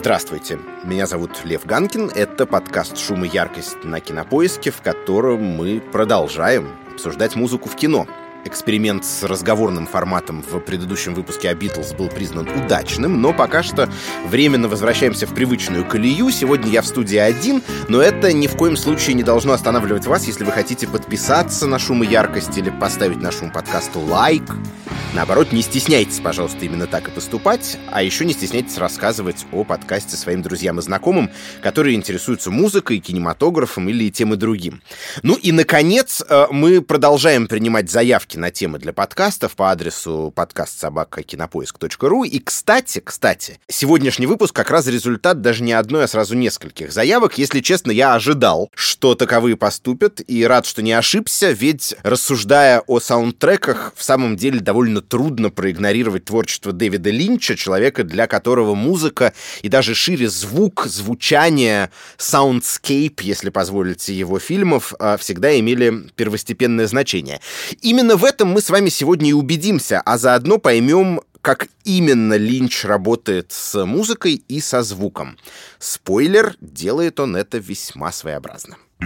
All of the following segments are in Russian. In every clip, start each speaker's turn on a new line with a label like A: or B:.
A: Здравствуйте, меня зовут Лев Ганкин. Это подкаст «Шум и яркость» на Кинопоиске, в котором мы продолжаем обсуждать музыку в кино – Эксперимент с разговорным форматом в предыдущем выпуске о Битлз был признан удачным, но пока что временно возвращаемся в привычную колею. Сегодня я в студии один, но это ни в коем случае не должно останавливать вас, если вы хотите подписаться на шум и яркость или поставить нашему подкасту лайк. Наоборот, не стесняйтесь, пожалуйста, именно так и поступать, а еще не стесняйтесь рассказывать о подкасте своим друзьям и знакомым, которые интересуются музыкой, кинематографом или тем и другим. Ну и, наконец, э, мы продолжаем принимать заявки заявки на темы для подкастов по адресу подкастсобакакинопоиск.ру. И, кстати, кстати, сегодняшний выпуск как раз результат даже не одной, а сразу нескольких заявок. Если честно, я ожидал, что таковые поступят, и рад, что не ошибся, ведь, рассуждая о саундтреках, в самом деле довольно трудно проигнорировать творчество Дэвида Линча, человека, для которого музыка и даже шире звук, звучание, soundscape, если позволите его фильмов, а, всегда имели первостепенное значение. Именно в этом мы с вами сегодня и убедимся, а заодно поймем, как именно Линч работает с музыкой и со звуком. Спойлер, делает он это весьма своеобразно. В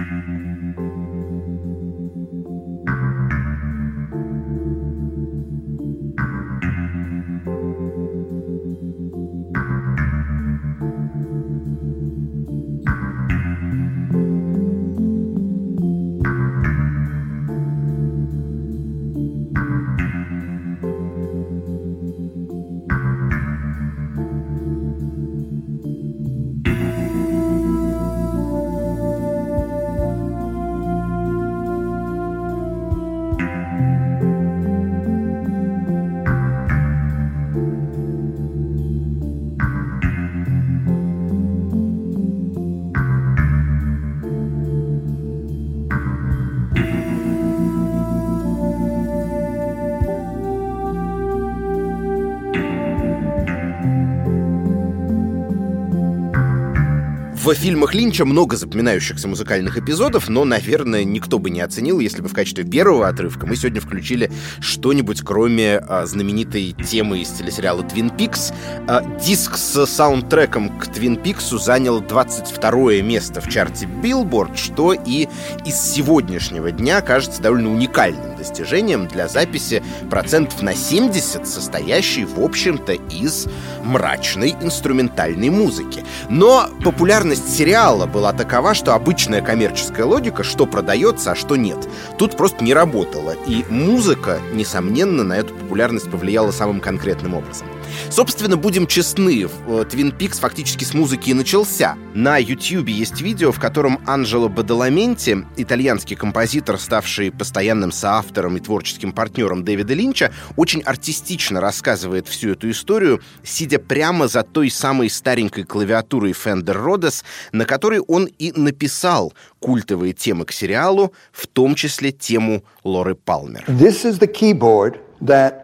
A: фильмах Линча много запоминающихся музыкальных эпизодов, но, наверное, никто бы не оценил, если бы в качестве первого отрывка мы сегодня включили что-нибудь, кроме а, знаменитой темы из телесериала «Твин Пикс». А, диск с саундтреком к «Твин Пиксу» занял 22 место в чарте Billboard, что и из сегодняшнего дня кажется довольно уникальным достижением для записи процентов на 70, состоящей, в общем-то, из мрачной инструментальной музыки. Но популярность сериала была такова, что обычная коммерческая логика, что продается, а что нет, тут просто не работала. И музыка, несомненно, на эту популярность повлияла самым конкретным образом. Собственно, будем честны, Твин Пикс фактически с музыки и начался. На YouTube есть видео, в котором Анджело Бадаламенти, итальянский композитор, ставший постоянным соавтором и творческим партнером Дэвида Линча, очень артистично рассказывает всю эту историю, сидя прямо за той самой старенькой клавиатурой Fender Rhodes, на которой он и написал культовые темы к сериалу, в том числе тему Лоры Палмер.
B: This is the keyboard that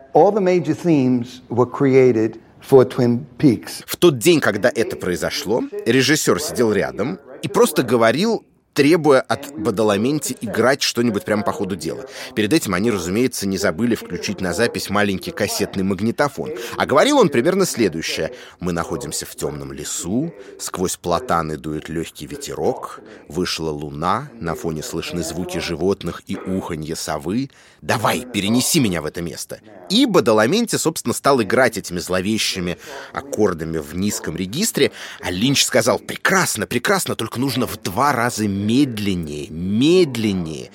A: В тот день, когда это произошло, режиссер сидел рядом и просто говорил требуя от Бадаламенти играть что-нибудь прямо по ходу дела. Перед этим они, разумеется, не забыли включить на запись маленький кассетный магнитофон. А говорил он примерно следующее. «Мы находимся в темном лесу, сквозь платаны дует легкий ветерок, вышла луна, на фоне слышны звуки животных и уханье совы. Давай, перенеси меня в это место». И Бадаламенти, собственно, стал играть этими зловещими аккордами в низком регистре, а Линч сказал «Прекрасно, прекрасно, только нужно в два раза медленнее, медленнее.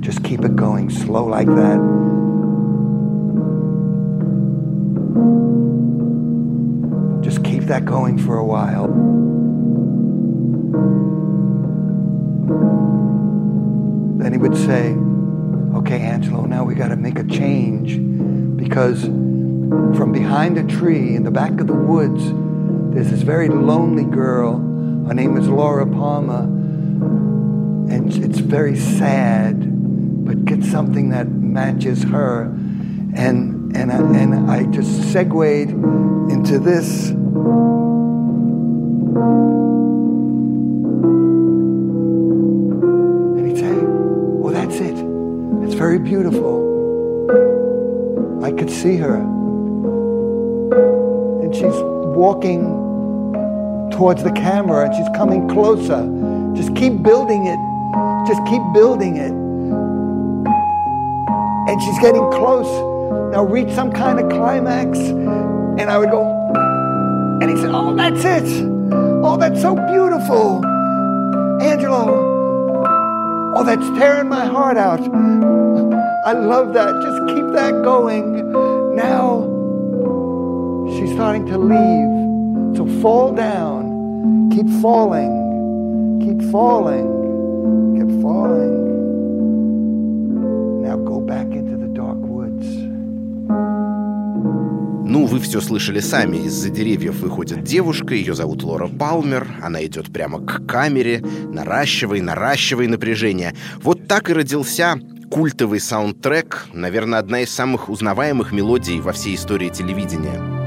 B: Just keep it going slow like that. Just keep that going for a while. Then he would say, Okay, Angelo, now we got to make a change because from behind a tree in the back of the woods, there's this very lonely girl. Her name is Laura Palmer and it's very sad, but get something that matches her. And, and, I, and I just segued into this. And he'd say, Well, that's it. It's very beautiful. I could see her. And she's walking towards the camera and she's coming closer. Just keep building it. Just keep building it. And she's getting close. Now reach some kind of climax. And I would go, and he said, Oh, that's it. Oh, that's so beautiful. Angelo. Oh, that's tearing my heart out. I love that. Just keep that going. Now she's starting to leave. So fall down. Keep falling. Keep falling. Falling. Now go back into the dark woods.
A: Ну, вы все слышали сами. Из-за деревьев выходит девушка, ее зовут Лора Палмер. Она идет прямо к камере, наращивай, наращивай напряжение. Вот так и родился культовый саундтрек, наверное, одна из самых узнаваемых мелодий во всей истории телевидения.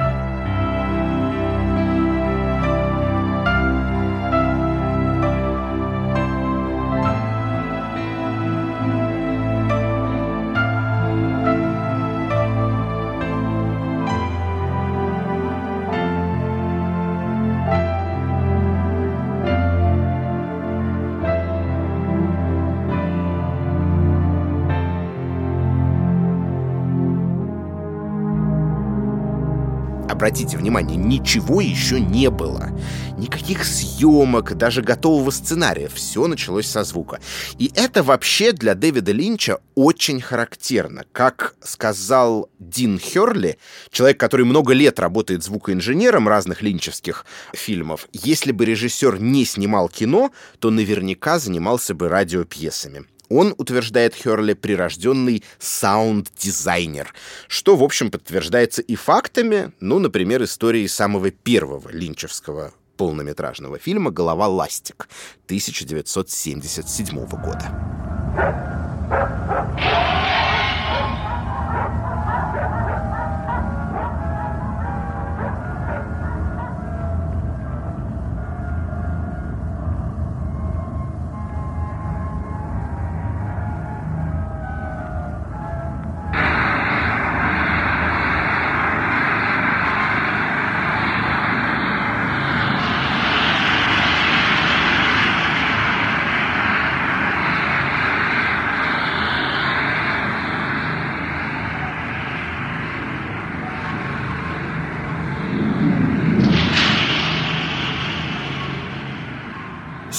A: Обратите внимание, ничего еще не было. Никаких съемок, даже готового сценария. Все началось со звука. И это вообще для Дэвида Линча очень характерно. Как сказал Дин Херли, человек, который много лет работает звукоинженером разных линчевских фильмов, если бы режиссер не снимал кино, то наверняка занимался бы радиопьесами. Он, утверждает Херли, прирожденный саунд-дизайнер, что, в общем, подтверждается и фактами, ну, например, историей самого первого линчевского полнометражного фильма «Голова ластик» 1977 года.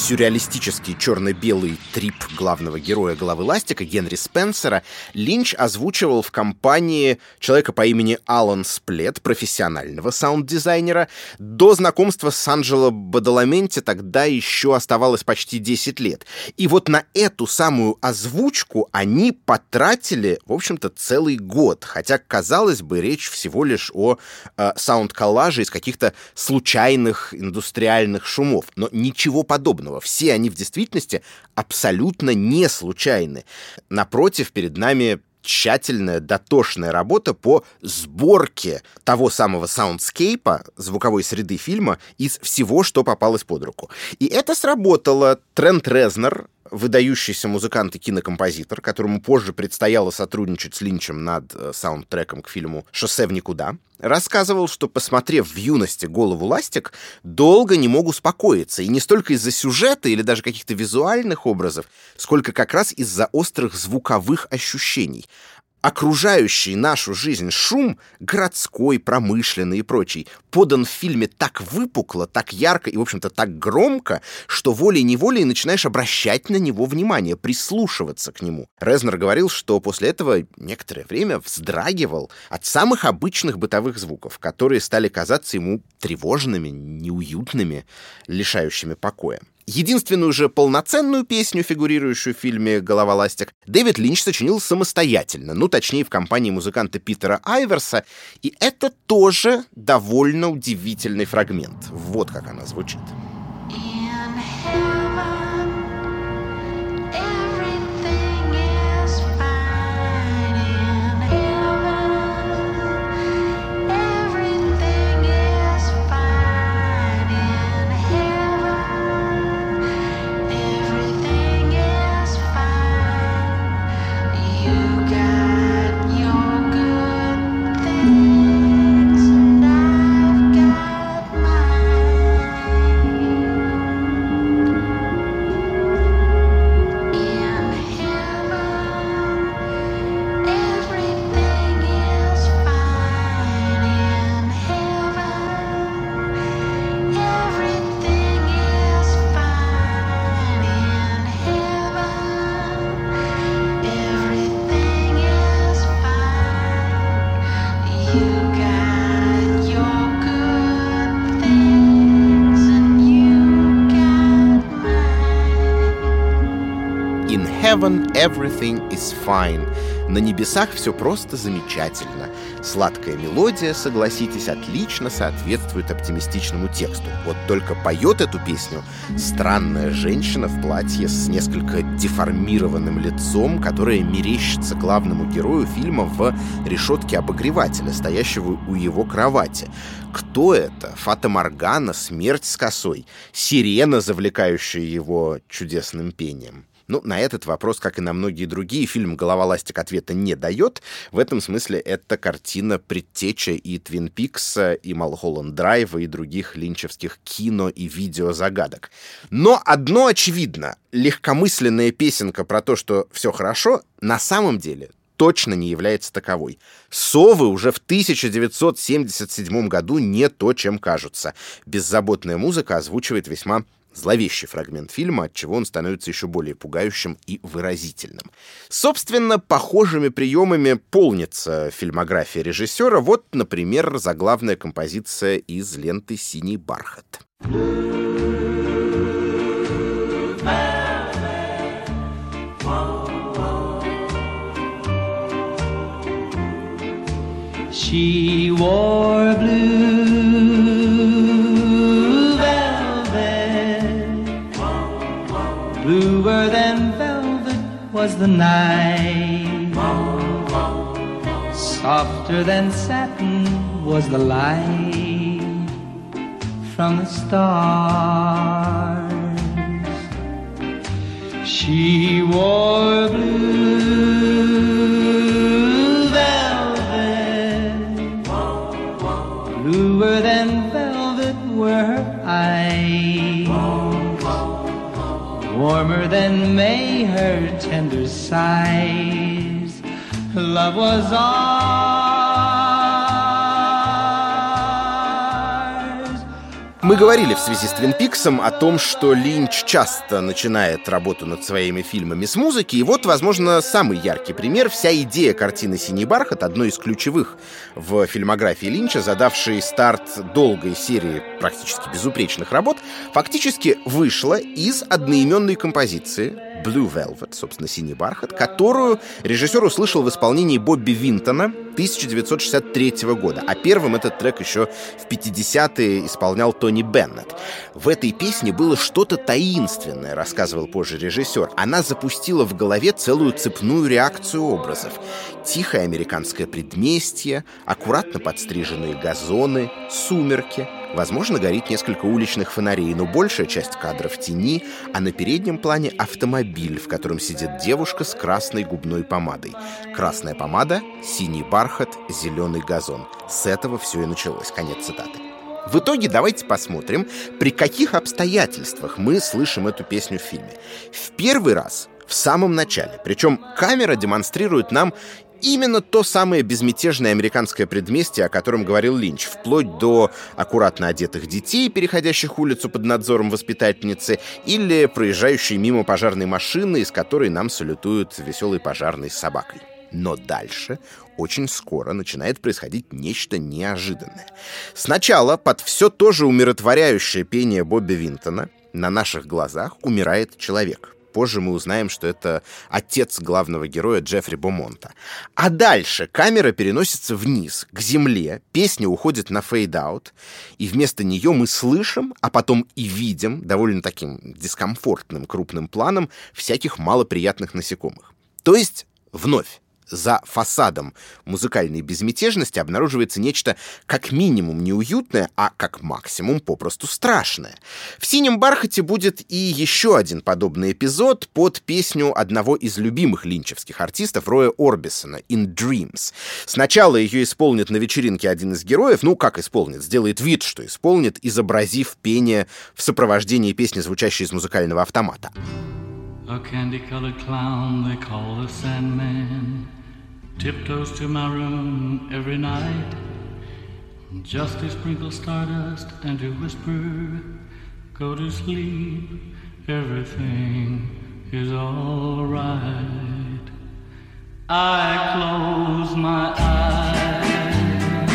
A: Сюрреалистический черно-белый трип главного героя «Головы ластика» Генри Спенсера Линч озвучивал в компании человека по имени Алан Сплет, профессионального саунд-дизайнера. До знакомства с Анджело Бадаламенти тогда еще оставалось почти 10 лет. И вот на эту самую озвучку они потратили, в общем-то, целый год. Хотя, казалось бы, речь всего лишь о э, саунд-коллаже из каких-то случайных индустриальных шумов. Но ничего подобного этого. Все они в действительности абсолютно не случайны. Напротив, перед нами тщательная, дотошная работа по сборке того самого саундскейпа, звуковой среды фильма, из всего, что попалось под руку. И это сработало. Трент Резнер, выдающийся музыкант и кинокомпозитор, которому позже предстояло сотрудничать с Линчем над э, саундтреком к фильму «Шоссе в никуда», рассказывал, что, посмотрев в юности «Голову ластик», долго не мог успокоиться, и не столько из-за сюжета или даже каких-то визуальных образов, сколько как раз из-за острых звуковых ощущений окружающий нашу жизнь шум, городской, промышленный и прочий, подан в фильме так выпукло, так ярко и, в общем-то, так громко, что волей-неволей начинаешь обращать на него внимание, прислушиваться к нему. Резнер говорил, что после этого некоторое время вздрагивал от самых обычных бытовых звуков, которые стали казаться ему тревожными, неуютными, лишающими покоя. Единственную же полноценную песню, фигурирующую в фильме «Голова ластик», Дэвид Линч сочинил самостоятельно, ну, точнее, в компании музыканта Питера Айверса, и это тоже довольно удивительный фрагмент. Вот как она звучит. Everything is fine. На небесах все просто замечательно. Сладкая мелодия, согласитесь, отлично соответствует оптимистичному тексту. Вот только поет эту песню странная женщина в платье с несколько деформированным лицом, которая мерещится главному герою фильма в решетке обогревателя, стоящего у его кровати. Кто это? Фата Моргана, смерть с косой, сирена, завлекающая его чудесным пением. Ну, на этот вопрос, как и на многие другие, фильм «Голова ластик» ответа не дает. В этом смысле это картина предтеча и Твин Пикса, и Малхолланд Драйва, и других линчевских кино и видеозагадок. Но одно очевидно. Легкомысленная песенка про то, что все хорошо, на самом деле точно не является таковой. Совы уже в 1977 году не то, чем кажутся. Беззаботная музыка озвучивает весьма зловещий фрагмент фильма, от чего он становится еще более пугающим и выразительным. Собственно, похожими приемами полнится фильмография режиссера. Вот, например, заглавная композиция из ленты «Синий бархат». She wore blue was the night, softer than satin was the light from the stars. She wore blue velvet, Bluer than velvet were her eyes, warmer than May her tender sighs. Love was all. Мы говорили в связи с Твин Пиксом о том, что Линч часто начинает работу над своими фильмами с музыки, и вот, возможно, самый яркий пример. Вся идея картины «Синий бархат» — одной из ключевых в фильмографии Линча, задавшей старт долгой серии практически безупречных работ, фактически вышла из одноименной композиции Blue Velvet, собственно, «Синий бархат», которую режиссер услышал в исполнении Бобби Винтона 1963 года, а первым этот трек еще в 50-е исполнял Тони Беннет. В этой песне было что-то таинственное, рассказывал позже режиссер. Она запустила в голове целую цепную реакцию образов. Тихое американское предместье, аккуратно подстриженные газоны, сумерки — Возможно, горит несколько уличных фонарей, но большая часть кадра в тени, а на переднем плане автомобиль, в котором сидит девушка с красной губной помадой. Красная помада, синий бархат, зеленый газон. С этого все и началось. Конец цитаты. В итоге давайте посмотрим, при каких обстоятельствах мы слышим эту песню в фильме. В первый раз в самом начале. Причем камера демонстрирует нам именно то самое безмятежное американское предместье, о котором говорил Линч, вплоть до аккуратно одетых детей, переходящих улицу под надзором воспитательницы, или проезжающей мимо пожарной машины, из которой нам салютуют веселой пожарной с собакой. Но дальше очень скоро начинает происходить нечто неожиданное. Сначала под все то же умиротворяющее пение Бобби Винтона на наших глазах умирает человек. Позже мы узнаем, что это отец главного героя Джеффри Бомонта. А дальше камера переносится вниз, к земле, песня уходит на fade-out, и вместо нее мы слышим, а потом и видим довольно таким дискомфортным крупным планом всяких малоприятных насекомых. То есть, вновь, за фасадом музыкальной безмятежности обнаруживается нечто как минимум неуютное, а как максимум попросту страшное. В «Синем бархате» будет и еще один подобный эпизод под песню одного из любимых линчевских артистов Роя Орбисона «In Dreams». Сначала ее исполнит на вечеринке один из героев, ну как исполнит, сделает вид, что исполнит, изобразив пение в сопровождении песни, звучащей из музыкального автомата. A candy-colored clown they call the Sandman tiptoes to my room every night just to sprinkle stardust and to whisper, Go to sleep, everything is alright. I close my eyes,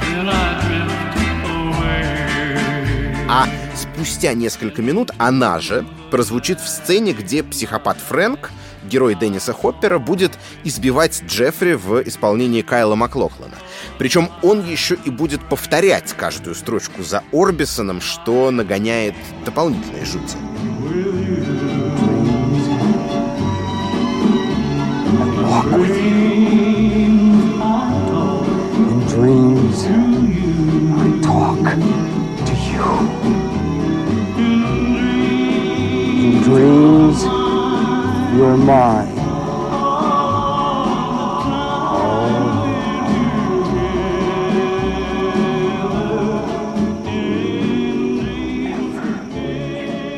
A: then I. А спустя несколько минут она же прозвучит в сцене, где психопат Фрэнк герой Денниса Хоппера, будет избивать Джеффри в исполнении Кайла Маклохлана. Причем он еще и будет повторять каждую строчку за Орбисоном, что нагоняет дополнительные жути. dreams I talk you're mine.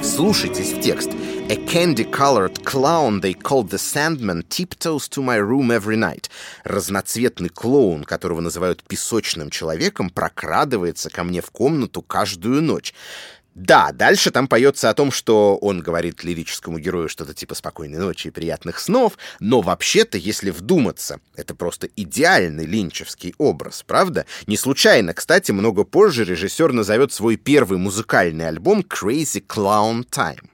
A: Вслушайтесь в текст. A candy-colored clown they called the Sandman tiptoes to my room every night. Разноцветный клоун, которого называют песочным человеком, прокрадывается ко мне в комнату каждую ночь. Да, дальше там поется о том, что он говорит лирическому герою что-то типа «спокойной ночи и приятных снов», но вообще-то, если вдуматься, это просто идеальный линчевский образ, правда? Не случайно, кстати, много позже режиссер назовет свой первый музыкальный альбом «Crazy Clown Time».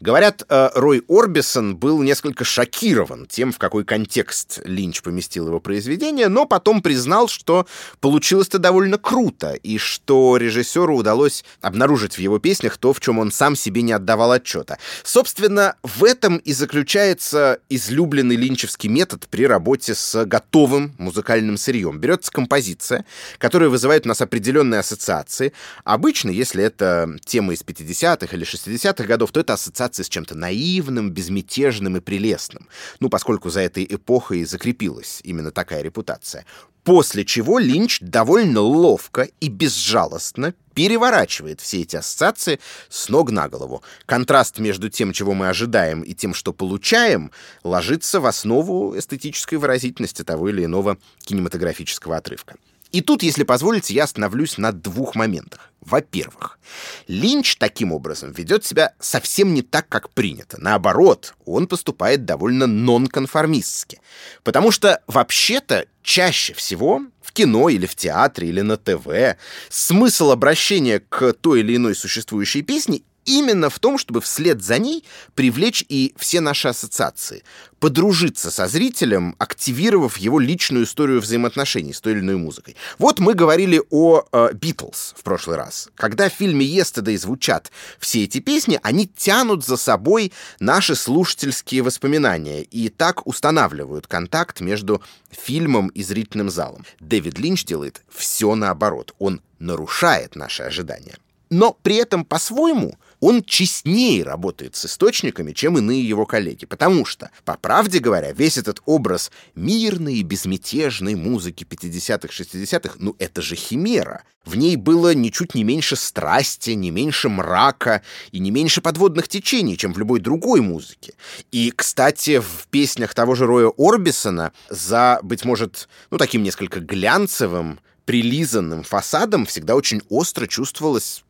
A: Говорят, э, Рой Орбисон был несколько шокирован тем, в какой контекст Линч поместил его произведение, но потом признал, что получилось-то довольно круто, и что режиссеру удалось обнаружить в его песнях то, в чем он сам себе не отдавал отчета. Собственно, в этом и заключается излюбленный линчевский метод при работе с готовым музыкальным сырьем. Берется композиция, которая вызывает у нас определенные ассоциации. Обычно, если это тема из 50-х или 60-х годов, то это ассоциации с чем-то наивным, безмятежным и прелестным. Ну, поскольку за этой эпохой закрепилась именно такая репутация. После чего Линч довольно ловко и безжалостно переворачивает все эти ассоциации с ног на голову. Контраст между тем, чего мы ожидаем, и тем, что получаем, ложится в основу эстетической выразительности того или иного кинематографического отрывка. И тут, если позволите, я остановлюсь на двух моментах. Во-первых, Линч таким образом ведет себя совсем не так, как принято. Наоборот, он поступает довольно нонконформистски. Потому что, вообще-то, чаще всего в кино или в театре или на ТВ смысл обращения к той или иной существующей песне именно в том, чтобы вслед за ней привлечь и все наши ассоциации, подружиться со зрителем, активировав его личную историю взаимоотношений с той или иной музыкой. Вот мы говорили о Битлз э, в прошлый раз. Когда в фильме «Yesterday» звучат все эти песни, они тянут за собой наши слушательские воспоминания и так устанавливают контакт между фильмом и зрительным залом. Дэвид Линч делает все наоборот. Он нарушает наши ожидания. Но при этом по-своему он честнее работает с источниками, чем иные его коллеги. Потому что, по правде говоря, весь этот образ мирной и безмятежной музыки 50-х, 60-х, ну это же химера. В ней было ничуть не меньше страсти, не меньше мрака и не меньше подводных течений, чем в любой другой музыке. И, кстати, в песнях того же Роя Орбисона за, быть может, ну таким несколько глянцевым, прилизанным фасадом всегда очень остро чувствовалась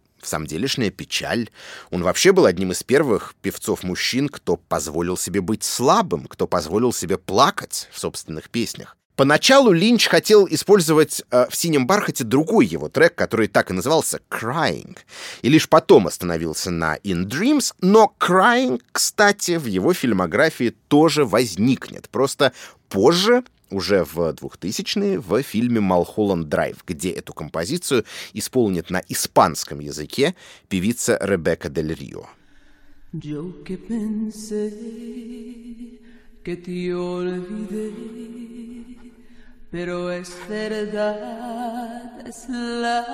A: делешняя печаль. Он вообще был одним из первых певцов-мужчин, кто позволил себе быть слабым, кто позволил себе плакать в собственных песнях. Поначалу Линч хотел использовать э, в «Синем бархате» другой его трек, который так и назывался «Crying», и лишь потом остановился на «In Dreams», но «Crying», кстати, в его фильмографии тоже возникнет, просто позже уже в 2000-е в фильме «Малхолланд Драйв», где эту композицию исполнит на испанском языке певица Ребекка Дель Рио. Pero es verdad, es la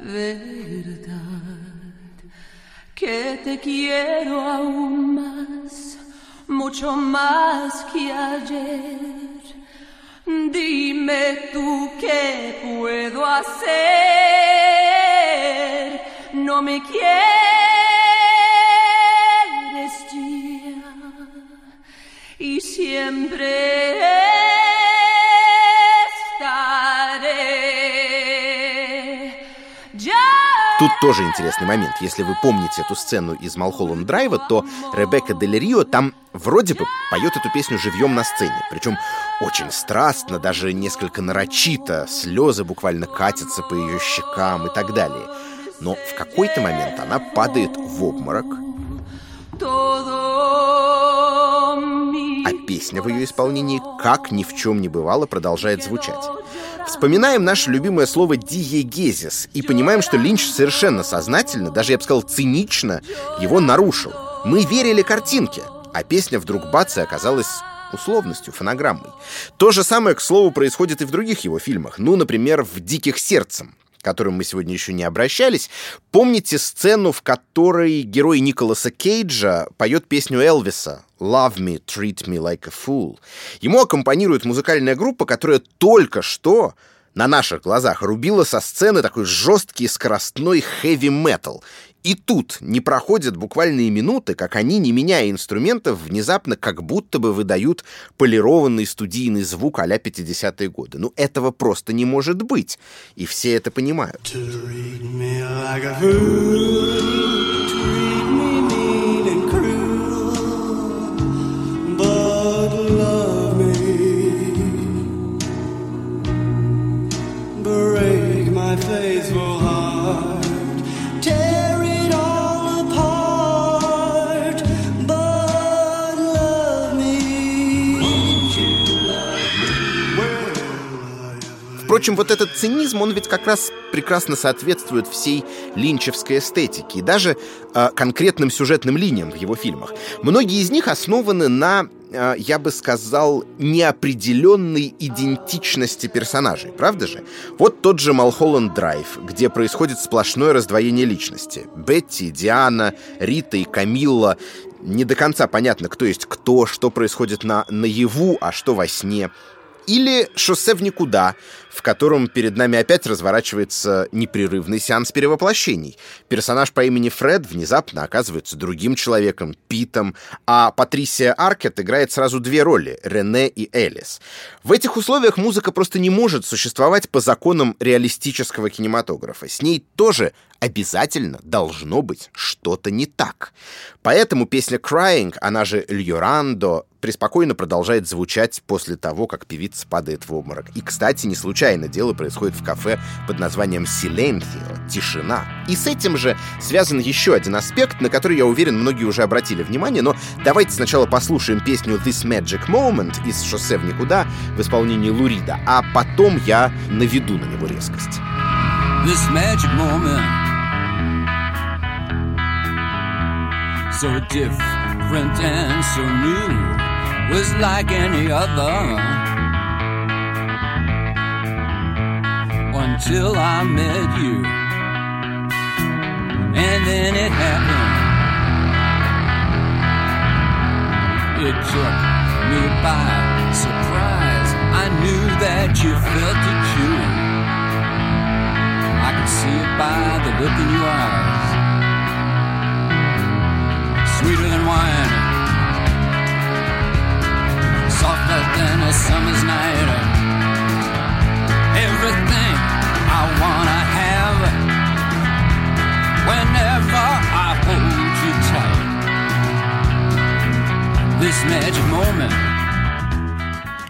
A: verdad, que te quiero aún más, mucho más que ayer. Dime tú qué puedo hacer. No me quieres ya y siempre. Тут тоже интересный момент. Если вы помните эту сцену из Малхолланд Драйва, то Ребекка Дель Рио там вроде бы поет эту песню живьем на сцене. Причем очень страстно, даже несколько нарочито. Слезы буквально катятся по ее щекам и так далее. Но в какой-то момент она падает в обморок. Todo песня в ее исполнении, как ни в чем не бывало, продолжает звучать. Вспоминаем наше любимое слово «диегезис» и понимаем, что Линч совершенно сознательно, даже, я бы сказал, цинично его нарушил. Мы верили картинке, а песня вдруг бац и оказалась условностью, фонограммой. То же самое, к слову, происходит и в других его фильмах. Ну, например, в «Диких сердцем», к которым мы сегодня еще не обращались. Помните сцену, в которой герой Николаса Кейджа поет песню Элвиса «Love me, treat me like a fool». Ему аккомпанирует музыкальная группа, которая только что на наших глазах рубила со сцены такой жесткий скоростной хэви-метал. И тут не проходят буквальные минуты, как они, не меняя инструментов, внезапно как будто бы выдают полированный студийный звук а-ля 50-е годы. Ну, этого просто не может быть. И все это понимают. faithful Впрочем, вот этот цинизм, он ведь как раз прекрасно соответствует всей линчевской эстетике и даже э, конкретным сюжетным линиям в его фильмах. Многие из них основаны на э, я бы сказал, неопределенной идентичности персонажей, правда же? Вот тот же Малхолланд Драйв, где происходит сплошное раздвоение личности. Бетти, Диана, Рита и Камилла. Не до конца понятно, кто есть кто, что происходит на наяву, а что во сне. Или «Шоссе в никуда», в котором перед нами опять разворачивается непрерывный сеанс перевоплощений. Персонаж по имени Фред внезапно оказывается другим человеком, Питом, а Патрисия Аркет играет сразу две роли — Рене и Элис. В этих условиях музыка просто не может существовать по законам реалистического кинематографа. С ней тоже обязательно должно быть что-то не так. Поэтому песня «Crying», она же «Льорандо», преспокойно продолжает звучать после того, как певица падает в обморок. И, кстати, не случайно дело происходит в кафе под названием «Силенсио» — «Тишина». И с этим же связан еще один аспект, на который, я уверен, многие уже обратили внимание, но давайте сначала послушаем песню «This Magic Moment» из «Шоссе в никуда» в исполнении Лурида, а потом я наведу на него резкость. This magic moment so different and so new was like any other. Until I met you. And then it happened. It took me by surprise. I knew that you felt it too. I could see it by the look in your eyes. Sweeter than wine, softer than a summer's night. Everything I wanna have whenever I hold you tight. This magic moment.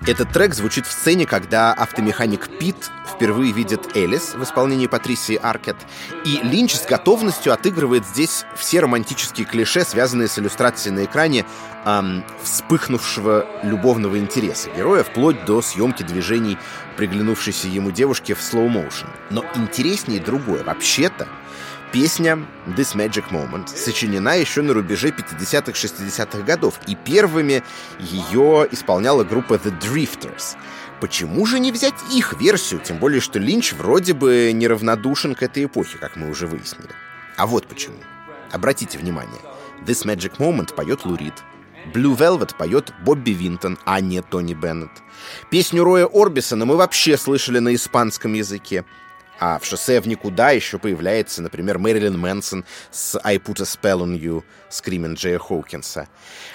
A: Этот трек звучит в сцене, когда автомеханик Пит впервые видит Элис в исполнении Патрисии Аркет, и Линч с готовностью отыгрывает здесь все романтические клише, связанные с иллюстрацией на экране эм, вспыхнувшего любовного интереса героя, вплоть до съемки движений приглянувшейся ему девушки в слоу-моушен. Но интереснее другое. Вообще-то, Песня «This Magic Moment» сочинена еще на рубеже 50-х-60-х годов, и первыми ее исполняла группа The Drifters. Почему же не взять их версию, тем более, что Линч вроде бы неравнодушен к этой эпохе, как мы уже выяснили. А вот почему. Обратите внимание, «This Magic Moment» поет Лу Рид, Blue Velvet поет Бобби Винтон, а не Тони Беннет. Песню Роя Орбисона мы вообще слышали на испанском языке. А в «Шоссе в никуда» еще появляется, например, Мэрилин Мэнсон с «I put a spell on you» Скримин Джея Хоукинса.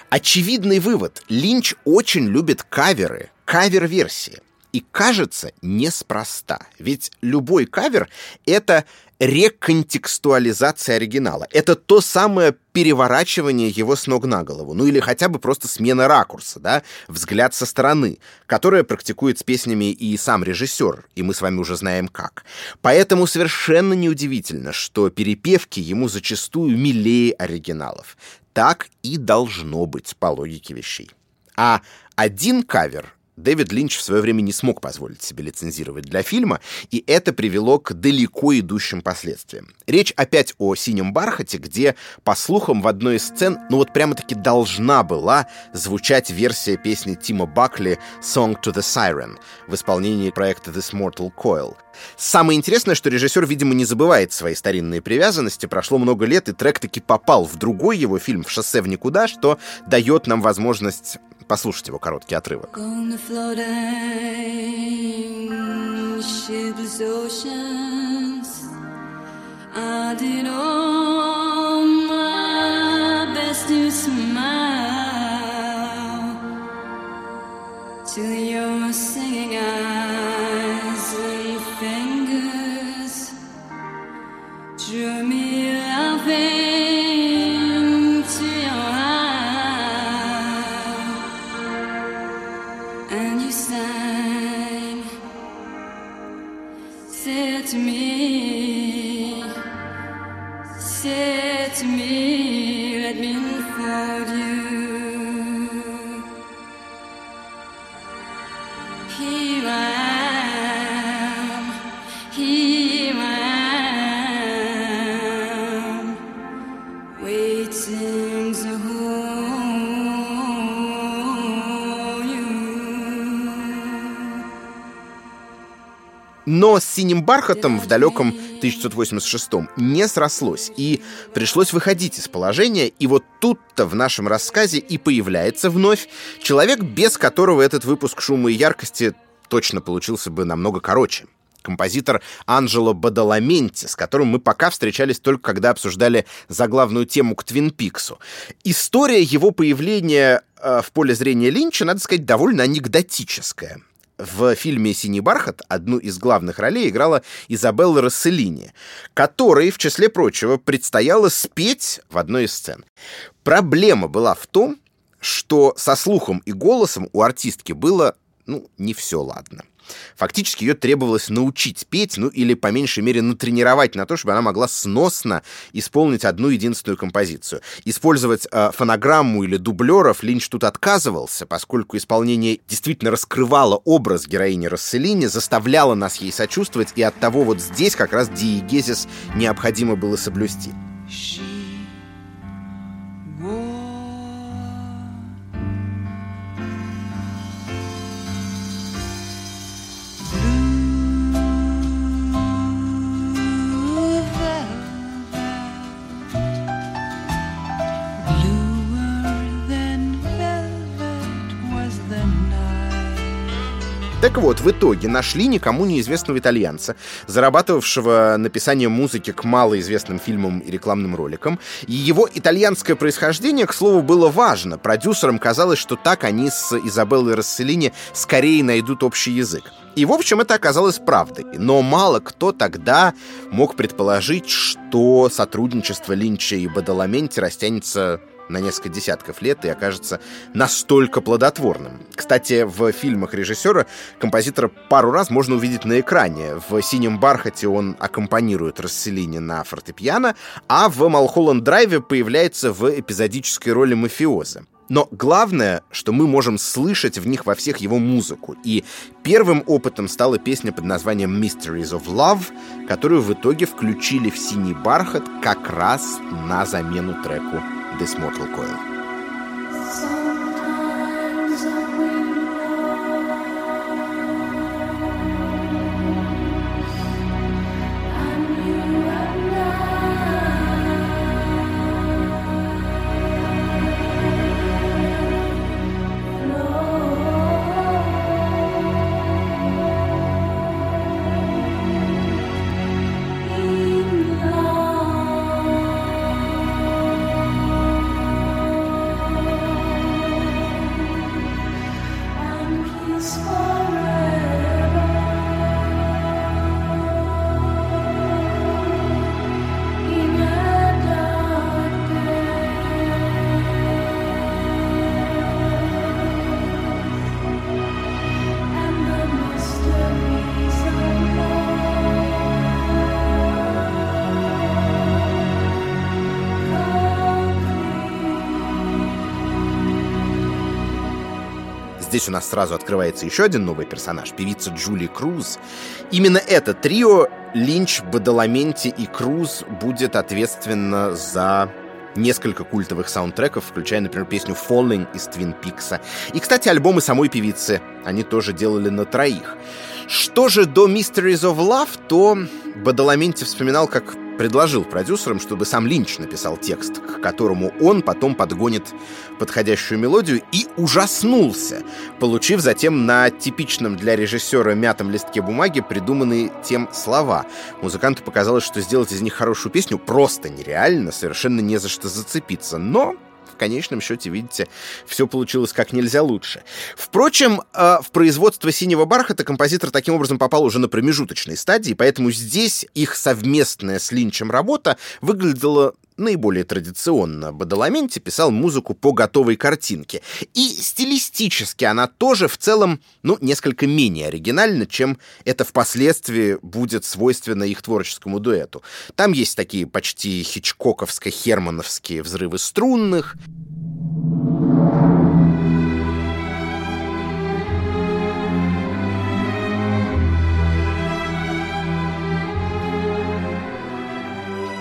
A: Очевидный вывод. Линч очень любит каверы, кавер-версии. И кажется, неспроста. Ведь любой кавер — это реконтекстуализация оригинала. Это то самое переворачивание его с ног на голову. Ну или хотя бы просто смена ракурса, да, взгляд со стороны, которое практикует с песнями и сам режиссер, и мы с вами уже знаем как. Поэтому совершенно неудивительно, что перепевки ему зачастую милее оригиналов. Так и должно быть по логике вещей. А один кавер Дэвид Линч в свое время не смог позволить себе лицензировать для фильма, и это привело к далеко идущим последствиям. Речь опять о «Синем бархате», где, по слухам, в одной из сцен, ну вот прямо-таки должна была звучать версия песни Тима Бакли «Song to the Siren» в исполнении проекта This Mortal Coil. Самое интересное, что режиссер, видимо, не забывает свои старинные привязанности. Прошло много лет, и трек таки попал в другой его фильм «В шоссе в никуда», что дает нам возможность послушать его короткий отрывок. Drew me laughing. Но с «Синим бархатом» в далеком 1986-м не срослось, и пришлось выходить из положения, и вот тут-то в нашем рассказе и появляется вновь человек, без которого этот выпуск «Шума и яркости» точно получился бы намного короче композитор Анджело Бадаламенти, с которым мы пока встречались только когда обсуждали заглавную тему к Твин Пиксу. История его появления э, в поле зрения Линча, надо сказать, довольно анекдотическая. В фильме «Синий бархат» одну из главных ролей играла Изабелла Расселини, которой, в числе прочего, предстояло спеть в одной из сцен. Проблема была в том, что со слухом и голосом у артистки было, ну, не все ладно. Фактически ее требовалось научить петь, ну или по меньшей мере натренировать на то, чтобы она могла сносно исполнить одну единственную композицию. Использовать э, фонограмму или дублеров Линч тут отказывался, поскольку исполнение действительно раскрывало образ героини Расселини, заставляло нас ей сочувствовать, и от того вот здесь как раз диегезис необходимо было соблюсти. She Так вот, в итоге нашли никому неизвестного итальянца, зарабатывавшего написанием музыки к малоизвестным фильмам и рекламным роликам. И его итальянское происхождение, к слову, было важно. Продюсерам казалось, что так они с Изабеллой Расселини скорее найдут общий язык. И, в общем, это оказалось правдой. Но мало кто тогда мог предположить, что сотрудничество Линча и Бадаламенти растянется на несколько десятков лет и окажется настолько плодотворным. Кстати, в фильмах режиссера композитора пару раз можно увидеть на экране. В «Синем бархате» он аккомпанирует Расселине на фортепиано, а в «Малхолланд драйве» появляется в эпизодической роли мафиоза. Но главное, что мы можем слышать в них во всех его музыку. И первым опытом стала песня под названием Mysteries of Love, которую в итоге включили в «Синий бархат» как раз на замену треку this mortal coil. Здесь у нас сразу открывается еще один новый персонаж, певица Джули Круз. Именно это трио Линч, Бадаламенти и Круз будет ответственно за несколько культовых саундтреков, включая, например, песню «Falling» из Твин Пикса. И, кстати, альбомы самой певицы они тоже делали на троих. Что же до Mysteries of Love, то Бадаламенти вспоминал, как предложил продюсерам, чтобы сам Линч написал текст, к которому он потом подгонит подходящую мелодию, и ужаснулся, получив затем на типичном для режиссера мятом листке бумаги придуманные тем слова. Музыканту показалось, что сделать из них хорошую песню просто нереально, совершенно не за что зацепиться, но конечном счете, видите, все получилось как нельзя лучше. Впрочем, э, в производство «Синего бархата» композитор таким образом попал уже на промежуточной стадии, поэтому здесь их совместная с Линчем работа выглядела наиболее традиционно. Бадаламенти писал музыку по готовой картинке. И стилистически она тоже в целом, ну, несколько менее оригинальна, чем это впоследствии будет свойственно их творческому дуэту. Там есть такие почти хичкоковско-хермановские взрывы струнных,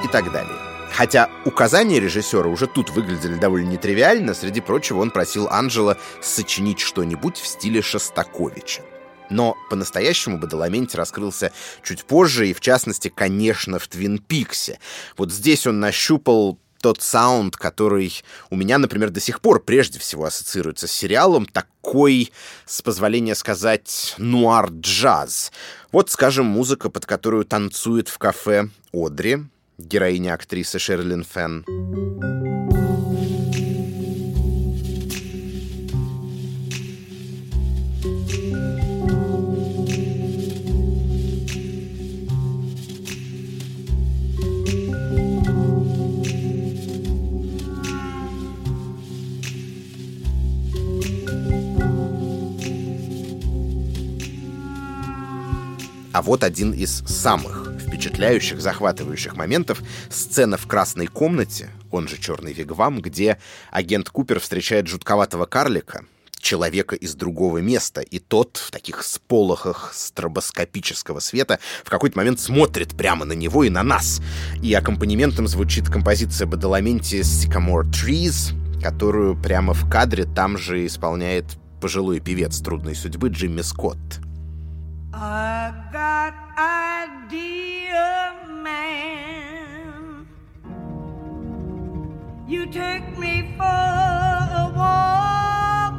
A: и так далее. Хотя указания режиссера уже тут выглядели довольно нетривиально, среди прочего он просил Анджела сочинить что-нибудь в стиле Шостаковича. Но по-настоящему Бадаламенти раскрылся чуть позже, и в частности, конечно, в «Твин Пиксе». Вот здесь он нащупал тот саунд, который у меня, например, до сих пор прежде всего ассоциируется с сериалом, такой, с позволения сказать, нуар-джаз. Вот, скажем, музыка, под которую танцует в кафе Одри, героиня актрисы Шерлин Фенн. А вот один из самых впечатляющих, захватывающих моментов сцена в красной комнате, он же черный вигвам, где агент Купер встречает жутковатого карлика, человека из другого места, и тот в таких сполохах стробоскопического света в какой-то момент смотрит прямо на него и на нас. И аккомпанементом звучит композиция Бадаламенти «Sycamore Trees», которую прямо в кадре там же исполняет пожилой певец трудной судьбы Джимми Скотт. I got idea, man. You take me for a walk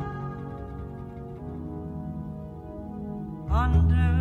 A: under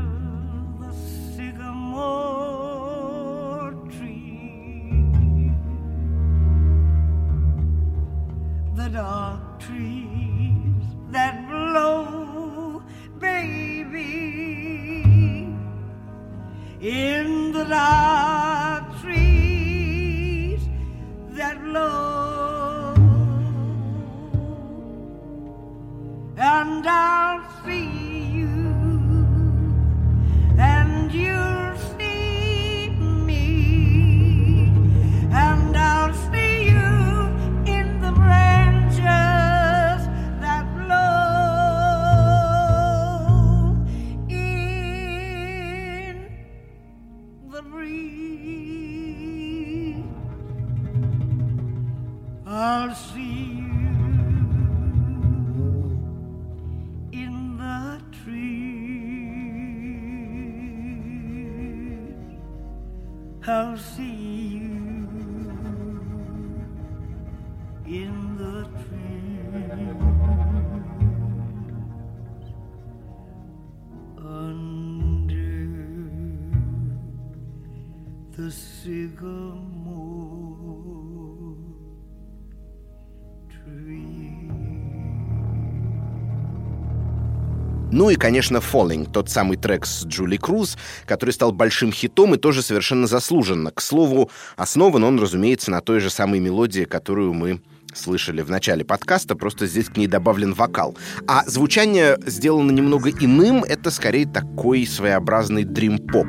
A: Ну и, конечно, Falling, тот самый трек с Джули Круз, который стал большим хитом и тоже совершенно заслуженно. К слову, основан он, разумеется, на той же самой мелодии, которую мы слышали в начале подкаста, просто здесь к ней добавлен вокал. А звучание сделано немного иным, это скорее такой своеобразный дрим-поп.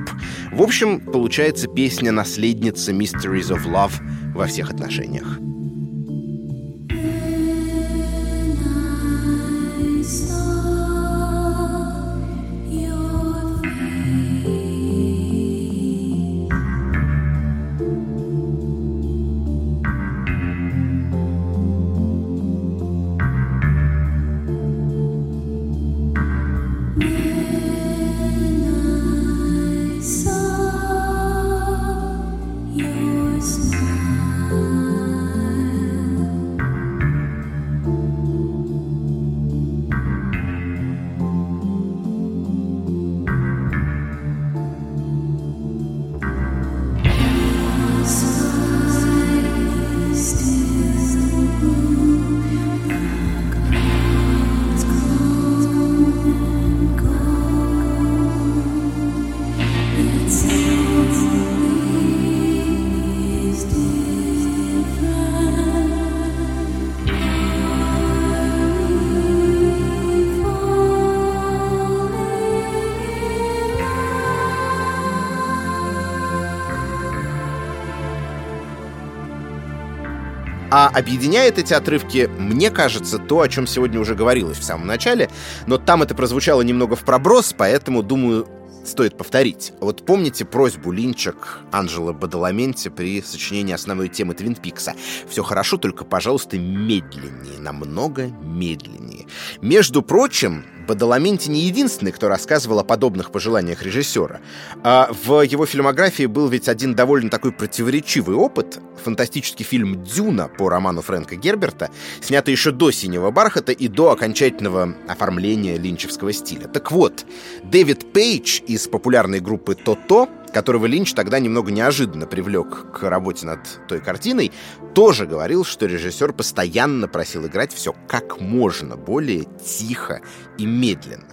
A: В общем, получается песня наследница Mysteries of Love во всех отношениях. Объединяет эти отрывки, мне кажется, то, о чем сегодня уже говорилось в самом начале, но там это прозвучало немного в проброс, поэтому, думаю, стоит повторить. Вот помните просьбу Линча к Анджело Бадаламенте при сочинении основной темы Твин Пикса? Все хорошо, только, пожалуйста, медленнее, намного медленнее. Между прочим, Бадаламенти не единственный, кто рассказывал о подобных пожеланиях режиссера. А в его фильмографии был ведь один довольно такой противоречивый опыт. Фантастический фильм «Дюна» по роману Фрэнка Герберта, снятый еще до «Синего бархата» и до окончательного оформления линчевского стиля. Так вот, Дэвид Пейдж из популярной группы «То-То» которого Линч тогда немного неожиданно привлек к работе над той картиной, тоже говорил, что режиссер постоянно просил играть все как можно более тихо и медленно.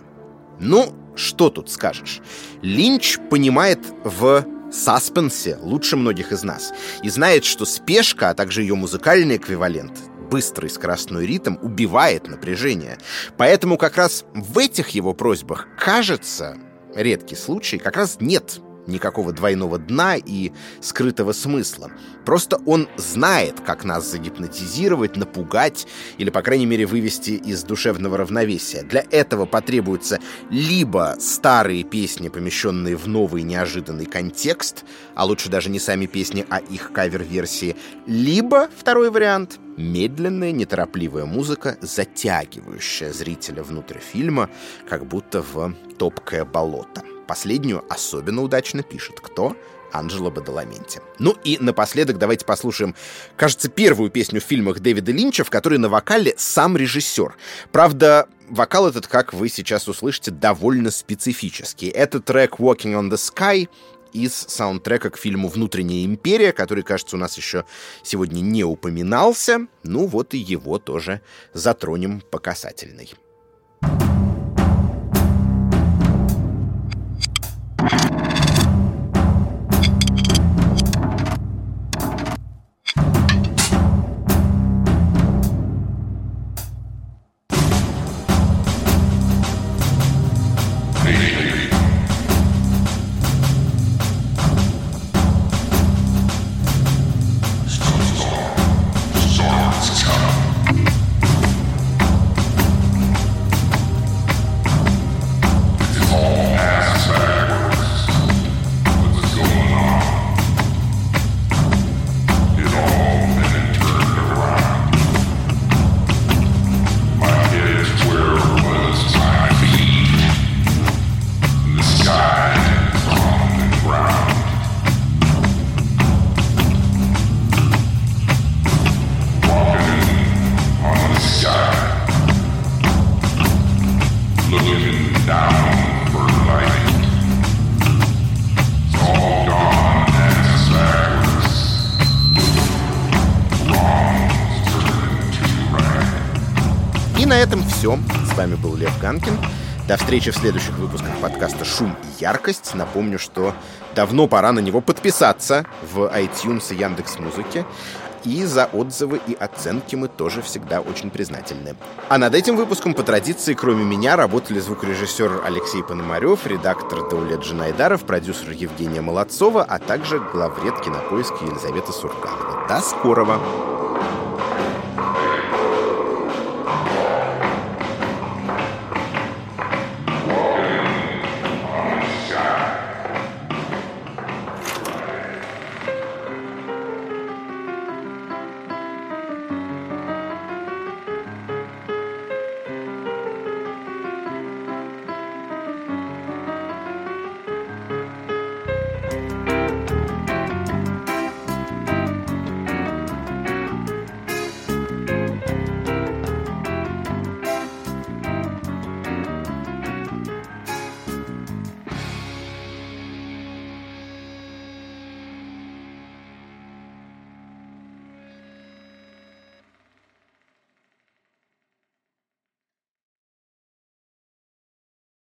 A: Ну, что тут скажешь? Линч понимает в саспенсе лучше многих из нас и знает, что спешка, а также ее музыкальный эквивалент быстрый скоростной ритм убивает напряжение. Поэтому как раз в этих его просьбах, кажется, редкий случай, как раз нет никакого двойного дна и скрытого смысла. Просто он знает, как нас загипнотизировать, напугать или, по крайней мере, вывести из душевного равновесия. Для этого потребуются либо старые песни, помещенные в новый неожиданный контекст, а лучше даже не сами песни, а их кавер-версии, либо, второй вариант, медленная, неторопливая музыка, затягивающая зрителя внутрь фильма, как будто в топкое болото. Последнюю особенно удачно пишет кто? Анджело Бадаламенти. Ну и напоследок давайте послушаем, кажется, первую песню в фильмах Дэвида Линча, в которой на вокале сам режиссер. Правда, вокал этот, как вы сейчас услышите, довольно специфический. Это трек «Walking on the Sky», из саундтрека к фильму «Внутренняя империя», который, кажется, у нас еще сегодня не упоминался. Ну вот и его тоже затронем по касательной. Все. С вами был Лев Ганкин. До встречи в следующих выпусках подкаста «Шум и яркость». Напомню, что давно пора на него подписаться в iTunes и Яндекс.Музыке. И за отзывы и оценки мы тоже всегда очень признательны. А над этим выпуском по традиции, кроме меня, работали звукорежиссер Алексей Пономарев, редактор Даулет Джинайдаров, продюсер Евгения Молодцова, а также главред кинопоиска Елизавета Сурганова. До скорого!